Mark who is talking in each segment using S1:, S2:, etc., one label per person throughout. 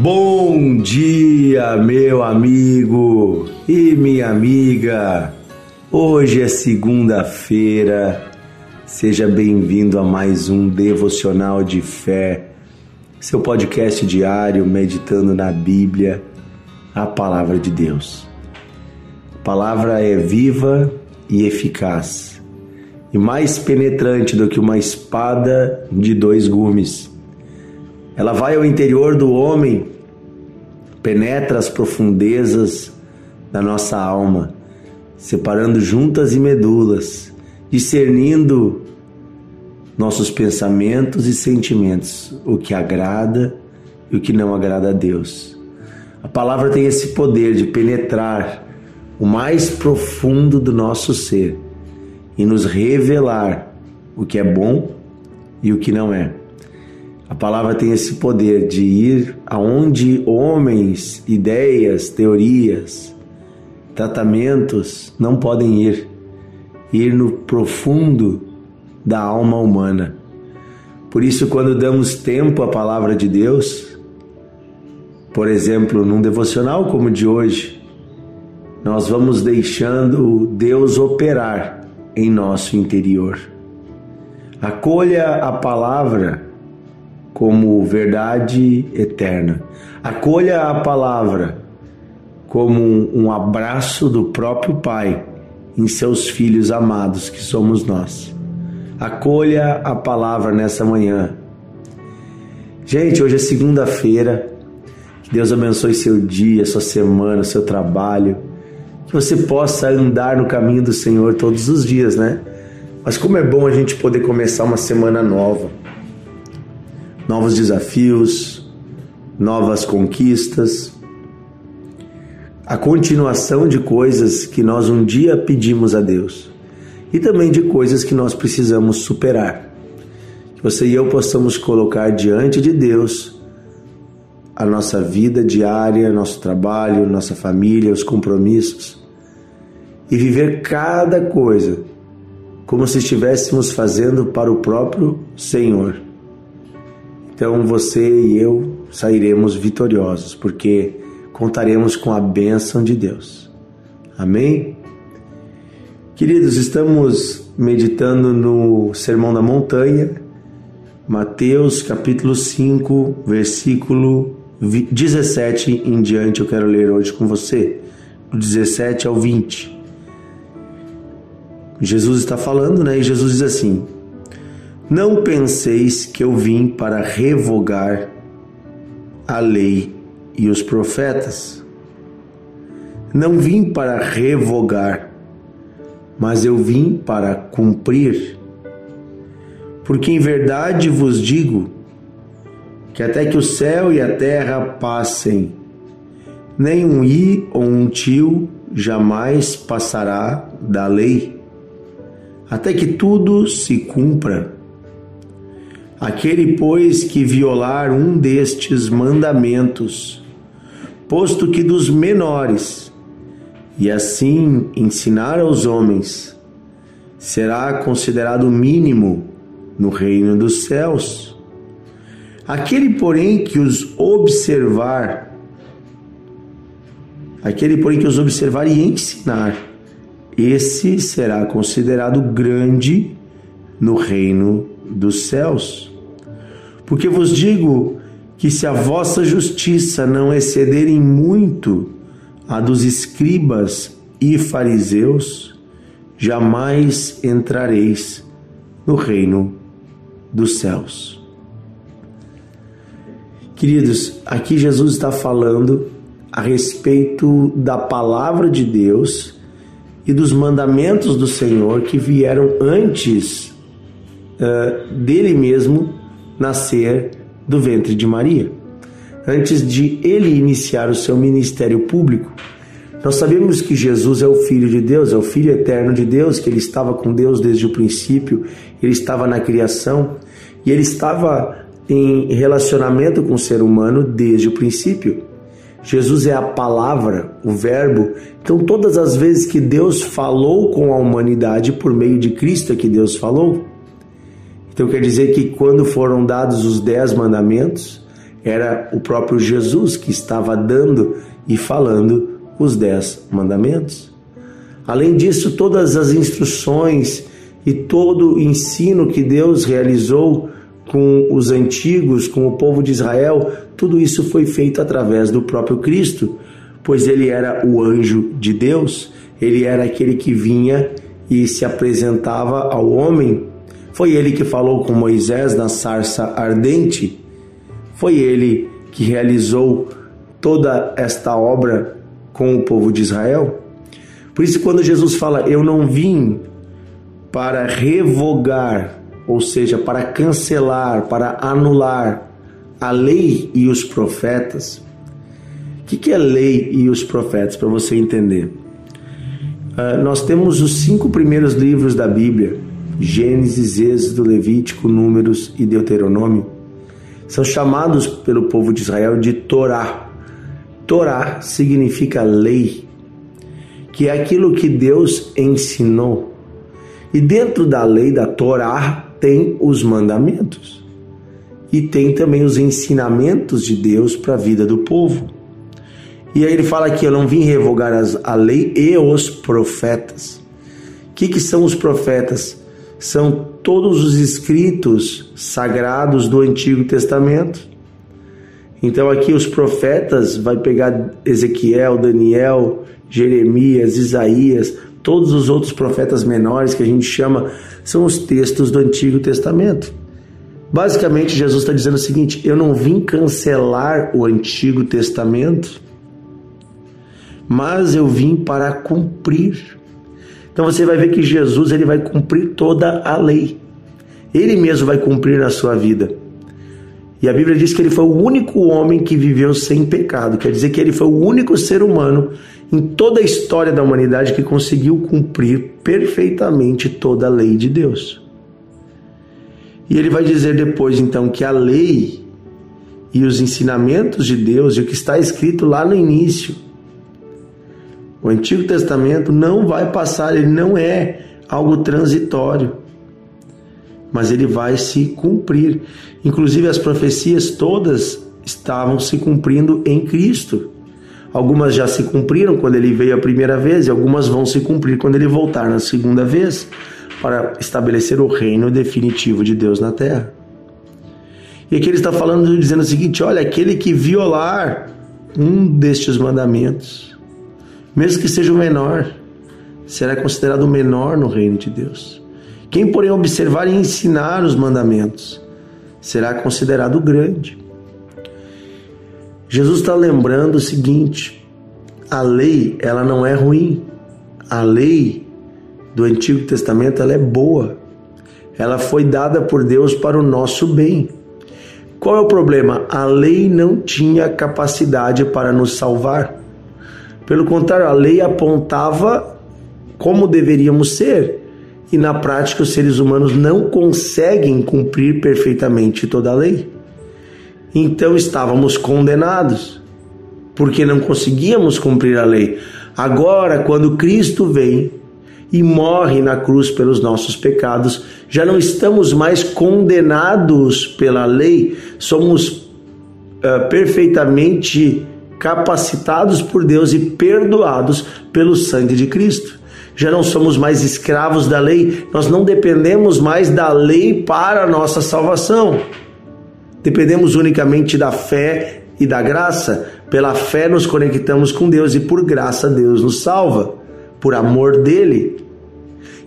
S1: Bom dia, meu amigo e minha amiga. Hoje é segunda-feira. Seja bem-vindo a mais um devocional de fé, seu podcast diário meditando na Bíblia, a palavra de Deus. A palavra é viva e eficaz, e mais penetrante do que uma espada de dois gumes ela vai ao interior do homem, penetra as profundezas da nossa alma, separando juntas e medulas, discernindo nossos pensamentos e sentimentos, o que agrada e o que não agrada a Deus. A palavra tem esse poder de penetrar o mais profundo do nosso ser e nos revelar o que é bom e o que não é. A palavra tem esse poder de ir aonde homens, ideias, teorias, tratamentos não podem ir, ir no profundo da alma humana. Por isso, quando damos tempo à palavra de Deus, por exemplo, num devocional como o de hoje, nós vamos deixando Deus operar em nosso interior. Acolha a palavra como verdade eterna. Acolha a palavra como um abraço do próprio Pai em seus filhos amados que somos nós. Acolha a palavra nessa manhã. Gente, hoje é segunda-feira. Que Deus abençoe seu dia, sua semana, seu trabalho. Que você possa andar no caminho do Senhor todos os dias, né? Mas como é bom a gente poder começar uma semana nova novos desafios, novas conquistas, a continuação de coisas que nós um dia pedimos a Deus. E também de coisas que nós precisamos superar. Que você e eu possamos colocar diante de Deus a nossa vida diária, nosso trabalho, nossa família, os compromissos. E viver cada coisa como se estivéssemos fazendo para o próprio Senhor então você e eu sairemos vitoriosos, porque contaremos com a bênção de Deus. Amém? Queridos, estamos meditando no Sermão da Montanha, Mateus capítulo 5, versículo 17 em diante. Eu quero ler hoje com você, do 17 ao 20. Jesus está falando, né? E Jesus diz assim: não penseis que eu vim para revogar a lei e os profetas. Não vim para revogar, mas eu vim para cumprir. Porque em verdade vos digo que até que o céu e a terra passem, nem um i ou um tio jamais passará da lei, até que tudo se cumpra. Aquele, pois, que violar um destes mandamentos, posto que dos menores, e assim ensinar aos homens, será considerado mínimo no reino dos céus. Aquele, porém, que os observar, aquele, porém, que os observar e ensinar, esse será considerado grande no reino dos céus. Porque vos digo que se a vossa justiça não exceder em muito a dos escribas e fariseus, jamais entrareis no reino dos céus. Queridos, aqui Jesus está falando a respeito da palavra de Deus e dos mandamentos do Senhor que vieram antes uh, dele mesmo nascer do ventre de Maria. Antes de ele iniciar o seu ministério público, nós sabemos que Jesus é o Filho de Deus, é o Filho eterno de Deus, que ele estava com Deus desde o princípio, ele estava na criação e ele estava em relacionamento com o ser humano desde o princípio. Jesus é a palavra, o Verbo. Então, todas as vezes que Deus falou com a humanidade por meio de Cristo é que Deus falou. Então quer dizer que quando foram dados os dez mandamentos, Era o próprio Jesus que estava dando e falando os dez mandamentos. Além disso, todas as instruções e todo o ensino que Deus realizou com os antigos, com o povo de Israel, tudo isso foi feito através do próprio Cristo, pois ele era o anjo de Deus, ele era aquele que vinha e se apresentava ao homem. Foi ele que falou com Moisés na sarça ardente. Foi ele que realizou toda esta obra com o povo de Israel. Por isso, quando Jesus fala, Eu não vim para revogar, ou seja, para cancelar, para anular a lei e os profetas. O que é lei e os profetas, para você entender? Uh, nós temos os cinco primeiros livros da Bíblia: Gênesis, Êxodo, Levítico, Números e Deuteronômio. São chamados pelo povo de Israel de Torá. Torá significa lei, que é aquilo que Deus ensinou. E dentro da lei da Torá tem os mandamentos. E tem também os ensinamentos de Deus para a vida do povo. E aí ele fala que eu não vim revogar a lei e os profetas. O que, que são os profetas? São todos os escritos sagrados do Antigo Testamento. Então aqui os profetas vai pegar Ezequiel, Daniel, Jeremias, Isaías, Todos os outros profetas menores que a gente chama são os textos do Antigo Testamento. Basicamente, Jesus está dizendo o seguinte: eu não vim cancelar o Antigo Testamento, mas eu vim para cumprir. Então você vai ver que Jesus ele vai cumprir toda a lei. Ele mesmo vai cumprir na sua vida. E a Bíblia diz que ele foi o único homem que viveu sem pecado, quer dizer que ele foi o único ser humano em toda a história da humanidade que conseguiu cumprir perfeitamente toda a lei de Deus. E ele vai dizer depois então que a lei e os ensinamentos de Deus e o que está escrito lá no início, o Antigo Testamento não vai passar, ele não é algo transitório, mas ele vai se cumprir. Inclusive as profecias todas estavam se cumprindo em Cristo. Algumas já se cumpriram quando ele veio a primeira vez e algumas vão se cumprir quando ele voltar na segunda vez para estabelecer o reino definitivo de Deus na terra. E aqui ele está falando, dizendo o seguinte: olha, aquele que violar um destes mandamentos, mesmo que seja o menor, será considerado o menor no reino de Deus. Quem, porém, observar e ensinar os mandamentos, será considerado grande. Jesus está lembrando o seguinte: a lei ela não é ruim. A lei do Antigo Testamento ela é boa. Ela foi dada por Deus para o nosso bem. Qual é o problema? A lei não tinha capacidade para nos salvar. Pelo contrário, a lei apontava como deveríamos ser. E na prática, os seres humanos não conseguem cumprir perfeitamente toda a lei então estávamos condenados, porque não conseguíamos cumprir a lei. Agora, quando Cristo vem e morre na cruz pelos nossos pecados, já não estamos mais condenados pela lei, somos uh, perfeitamente capacitados por Deus e perdoados pelo sangue de Cristo. Já não somos mais escravos da lei, nós não dependemos mais da lei para a nossa salvação. Dependemos unicamente da fé e da graça. Pela fé nos conectamos com Deus e por graça Deus nos salva, por amor dele.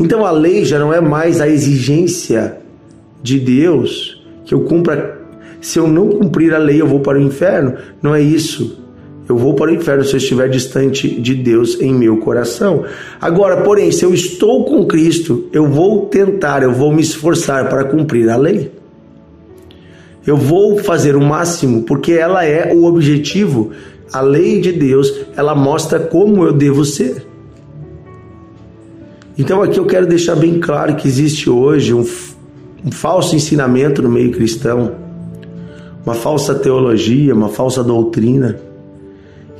S1: Então a lei já não é mais a exigência de Deus que eu cumpra. Se eu não cumprir a lei, eu vou para o inferno. Não é isso. Eu vou para o inferno se eu estiver distante de Deus em meu coração. Agora, porém, se eu estou com Cristo, eu vou tentar, eu vou me esforçar para cumprir a lei. Eu vou fazer o máximo porque ela é o objetivo. A lei de Deus, ela mostra como eu devo ser. Então aqui eu quero deixar bem claro que existe hoje um, um falso ensinamento no meio cristão, uma falsa teologia, uma falsa doutrina,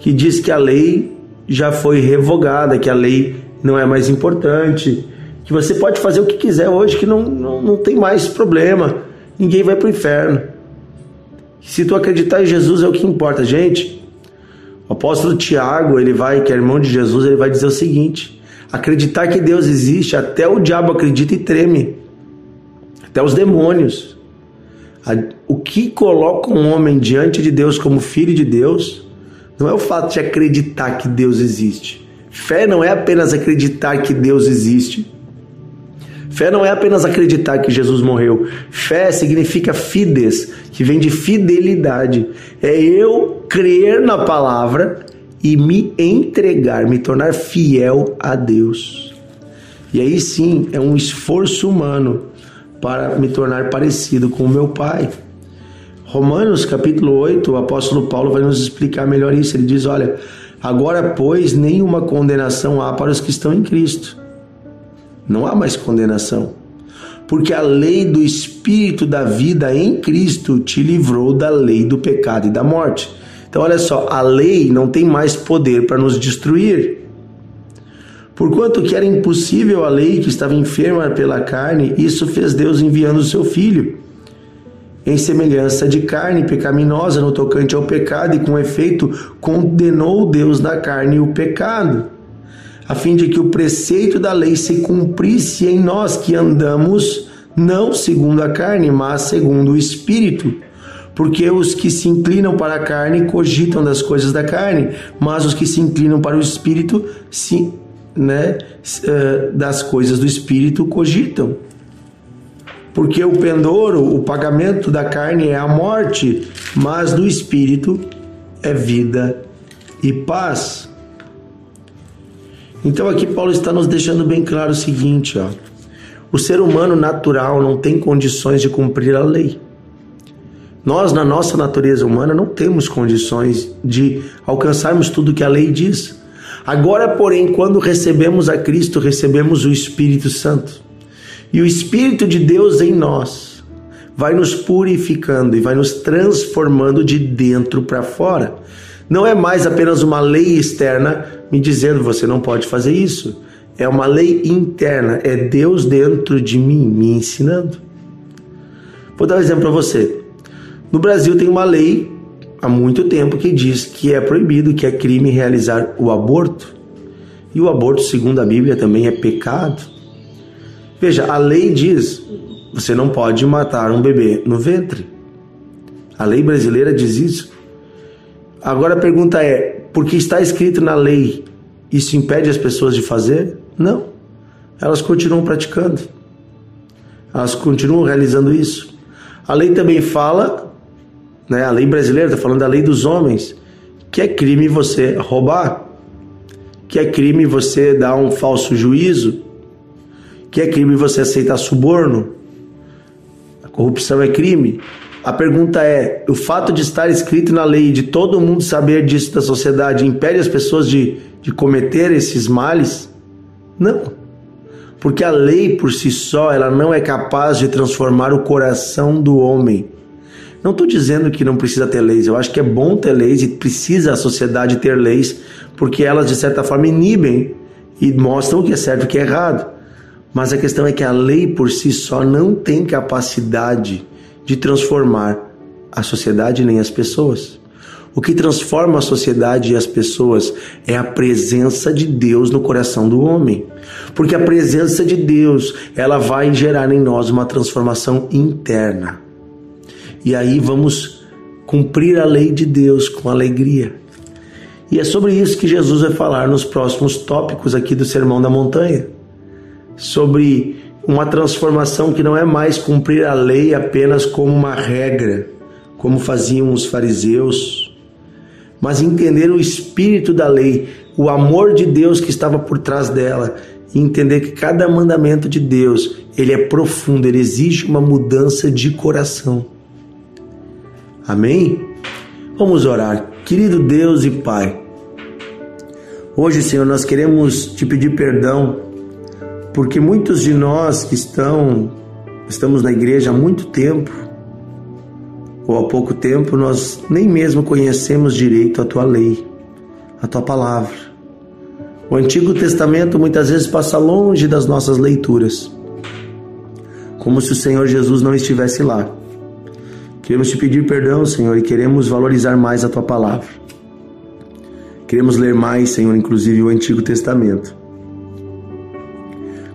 S1: que diz que a lei já foi revogada, que a lei não é mais importante, que você pode fazer o que quiser hoje, que não, não, não tem mais problema, ninguém vai para o inferno. Se tu acreditar em Jesus é o que importa, gente. O apóstolo Tiago, ele vai, que é irmão de Jesus, ele vai dizer o seguinte: acreditar que Deus existe, até o diabo acredita e treme. Até os demônios. O que coloca um homem diante de Deus como filho de Deus não é o fato de acreditar que Deus existe. Fé não é apenas acreditar que Deus existe. Fé não é apenas acreditar que Jesus morreu. Fé significa fides, que vem de fidelidade. É eu crer na palavra e me entregar, me tornar fiel a Deus. E aí sim é um esforço humano para me tornar parecido com o meu Pai. Romanos capítulo 8, o apóstolo Paulo vai nos explicar melhor isso. Ele diz: Olha, agora, pois, nenhuma condenação há para os que estão em Cristo. Não há mais condenação. Porque a lei do Espírito da vida em Cristo te livrou da lei do pecado e da morte. Então, olha só, a lei não tem mais poder para nos destruir. Porquanto que era impossível a lei que estava enferma pela carne, isso fez Deus enviando o seu Filho em semelhança de carne pecaminosa no tocante ao pecado, e com efeito condenou Deus na carne o pecado, a fim de que o preceito da lei se cumprisse em nós que andamos não segundo a carne, mas segundo o Espírito. Porque os que se inclinam para a carne cogitam das coisas da carne, mas os que se inclinam para o Espírito, né, eh, das coisas do Espírito cogitam porque o pendouro, o pagamento da carne é a morte, mas do espírito é vida e paz. Então aqui Paulo está nos deixando bem claro o seguinte, ó. O ser humano natural não tem condições de cumprir a lei. Nós, na nossa natureza humana, não temos condições de alcançarmos tudo que a lei diz. Agora, porém, quando recebemos a Cristo, recebemos o Espírito Santo. E o Espírito de Deus em nós vai nos purificando e vai nos transformando de dentro para fora. Não é mais apenas uma lei externa me dizendo você não pode fazer isso. É uma lei interna, é Deus dentro de mim me ensinando. Vou dar um exemplo para você. No Brasil tem uma lei há muito tempo que diz que é proibido, que é crime realizar o aborto. E o aborto, segundo a Bíblia, também é pecado. Veja, a lei diz: você não pode matar um bebê no ventre. A lei brasileira diz isso. Agora a pergunta é: porque está escrito na lei, isso impede as pessoas de fazer? Não. Elas continuam praticando. Elas continuam realizando isso. A lei também fala, né, a lei brasileira está falando da lei dos homens, que é crime você roubar, que é crime você dar um falso juízo, que é crime você aceitar suborno? A corrupção é crime? A pergunta é: o fato de estar escrito na lei, de todo mundo saber disso da sociedade, impede as pessoas de, de cometer esses males? Não. Porque a lei por si só, ela não é capaz de transformar o coração do homem. Não estou dizendo que não precisa ter leis, eu acho que é bom ter leis e precisa a sociedade ter leis, porque elas de certa forma inibem e mostram o que é certo e o que é errado. Mas a questão é que a lei por si só não tem capacidade de transformar a sociedade nem as pessoas. O que transforma a sociedade e as pessoas é a presença de Deus no coração do homem. Porque a presença de Deus, ela vai gerar em nós uma transformação interna. E aí vamos cumprir a lei de Deus com alegria. E é sobre isso que Jesus vai falar nos próximos tópicos aqui do Sermão da Montanha sobre uma transformação que não é mais cumprir a lei apenas como uma regra, como faziam os fariseus, mas entender o espírito da lei, o amor de Deus que estava por trás dela, e entender que cada mandamento de Deus, ele é profundo, ele exige uma mudança de coração. Amém? Vamos orar. Querido Deus e Pai, hoje, Senhor, nós queremos te pedir perdão porque muitos de nós que estão estamos na igreja há muito tempo ou há pouco tempo nós nem mesmo conhecemos direito a tua lei, a tua palavra. O Antigo Testamento muitas vezes passa longe das nossas leituras, como se o Senhor Jesus não estivesse lá. Queremos te pedir perdão, Senhor, e queremos valorizar mais a tua palavra. Queremos ler mais, Senhor, inclusive o Antigo Testamento.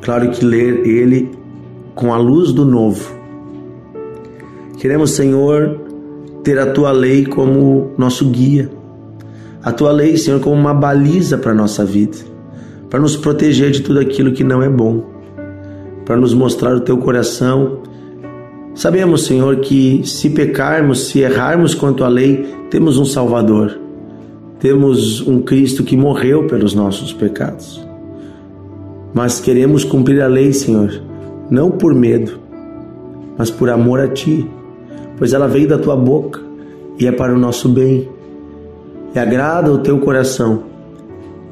S1: Claro que ler ele com a luz do novo. Queremos, Senhor, ter a tua lei como nosso guia. A tua lei, Senhor, como uma baliza para a nossa vida, para nos proteger de tudo aquilo que não é bom, para nos mostrar o teu coração. Sabemos, Senhor, que se pecarmos, se errarmos quanto à lei, temos um Salvador, temos um Cristo que morreu pelos nossos pecados. Mas queremos cumprir a lei, Senhor, não por medo, mas por amor a Ti, pois ela veio da Tua boca e é para o nosso bem e agrada o teu coração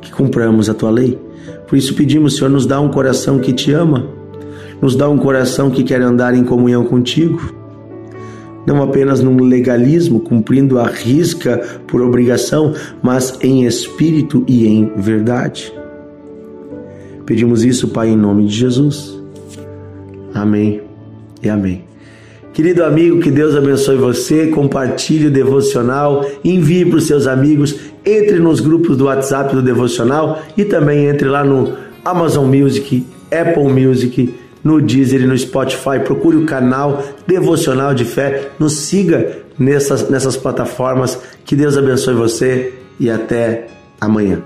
S1: que cumpramos a tua lei. Por isso pedimos, Senhor, nos dá um coração que te ama, nos dá um coração que quer andar em comunhão contigo, não apenas num legalismo, cumprindo a risca por obrigação, mas em espírito e em verdade. Pedimos isso, Pai, em nome de Jesus. Amém e amém. Querido amigo, que Deus abençoe você, compartilhe o devocional, envie para os seus amigos, entre nos grupos do WhatsApp do devocional e também entre lá no Amazon Music, Apple Music, no Deezer e no Spotify. Procure o canal Devocional de Fé, nos siga nessas, nessas plataformas. Que Deus abençoe você e até amanhã.